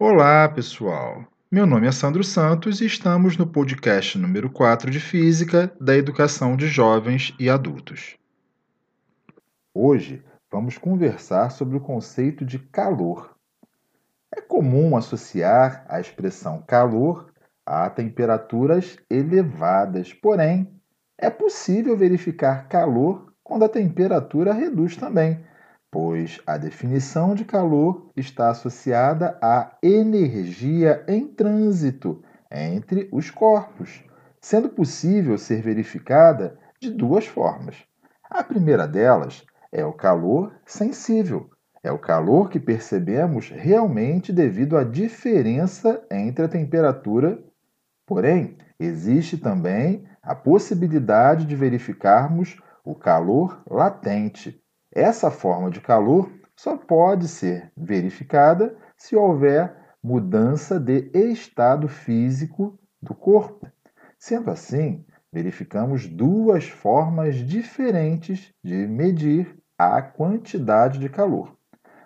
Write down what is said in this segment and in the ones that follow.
Olá, pessoal! Meu nome é Sandro Santos e estamos no podcast número 4 de Física da Educação de Jovens e Adultos. Hoje vamos conversar sobre o conceito de calor. É comum associar a expressão calor a temperaturas elevadas, porém, é possível verificar calor quando a temperatura reduz também, pois a definição de calor está associada à energia em trânsito entre os corpos, sendo possível ser verificada de duas formas. A primeira delas é o calor sensível. É o calor que percebemos realmente devido à diferença entre a temperatura. Porém, existe também a possibilidade de verificarmos o calor latente, essa forma de calor só pode ser verificada se houver mudança de estado físico do corpo. Sendo assim, verificamos duas formas diferentes de medir a quantidade de calor.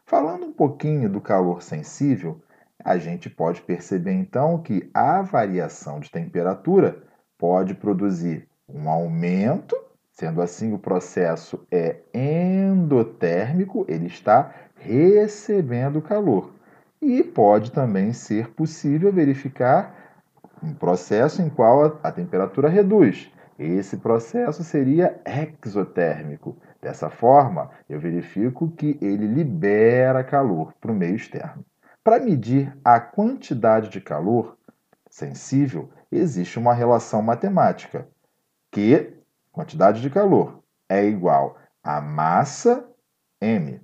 Falando um pouquinho do calor sensível, a gente pode perceber então que a variação de temperatura pode produzir um aumento Sendo assim, o processo é endotérmico, ele está recebendo calor. E pode também ser possível verificar um processo em qual a, temperatura reduz. Esse processo seria exotérmico. Dessa forma, eu verifico que ele libera calor para o meio externo. Para medir a quantidade de calor sensível, existe uma relação matemática, que quantidade de calor, é igual a massa m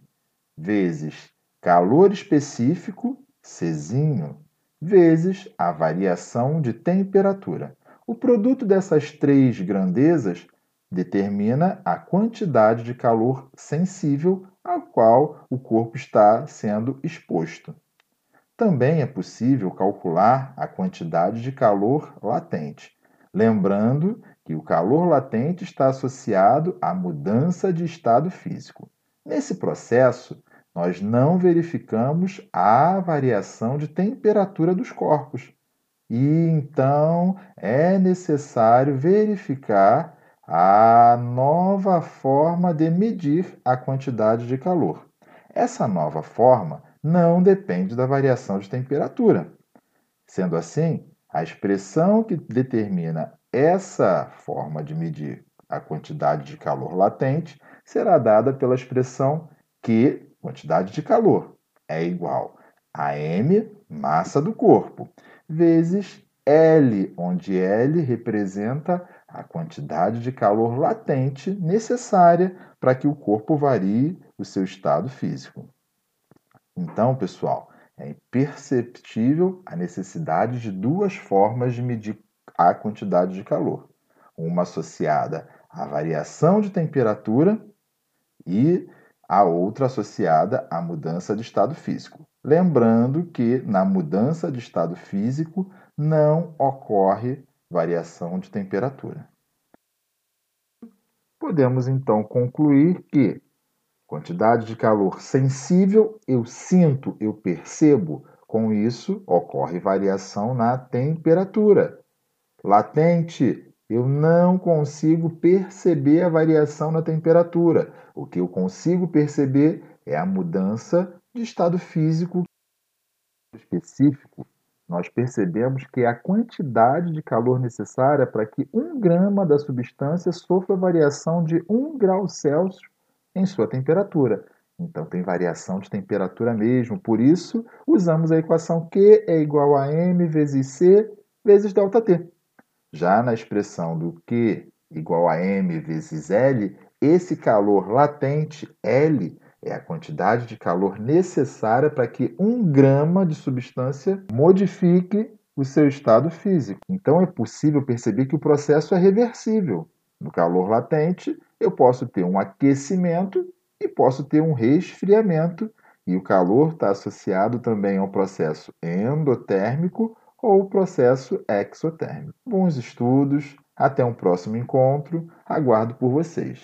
vezes calor específico, Czinho, vezes a variação de temperatura. O produto dessas três grandezas determina a quantidade de calor sensível ao qual o corpo está sendo exposto. Também é possível calcular a quantidade de calor latente, lembrando que o calor latente está associado à mudança de estado físico. Nesse processo, nós não verificamos a variação de temperatura dos corpos. E então é necessário verificar a nova forma de medir a quantidade de calor. Essa nova forma não depende da variação de temperatura. Sendo assim, a expressão que determina essa forma de medir a quantidade de calor latente será dada pela expressão Q, quantidade de calor, é igual a m, massa do corpo, vezes L, onde L representa a quantidade de calor latente necessária para que o corpo varie o seu estado físico. Então, pessoal, é imperceptível a necessidade de duas formas de medir a quantidade de calor. Uma associada à variação de temperatura e a outra associada à mudança de estado físico. Lembrando que na mudança de estado físico não ocorre variação de temperatura. Podemos então concluir que quantidade de calor sensível eu sinto, eu percebo, com isso ocorre variação na temperatura latente, eu não consigo perceber a variação na temperatura. O que eu consigo perceber é a mudança de estado físico específico. Nós percebemos que a quantidade de calor necessária para que um grama da substância sofra variação de 1 grau Celsius em sua temperatura. Então tem variação de temperatura mesmo. Por isso, usamos a equação Q é igual a m vezes C vezes ΔT. Já na expressão do Q igual a m vezes L, esse calor latente, L, é a quantidade de calor necessária para que um grama de substância modifique o seu estado físico. Então é possível perceber que o processo é reversível. No calor latente, eu posso ter um aquecimento e posso ter um resfriamento, e o calor está associado também ao processo endotérmico ou processo exotérmico. Bons estudos, até um próximo encontro, aguardo por vocês.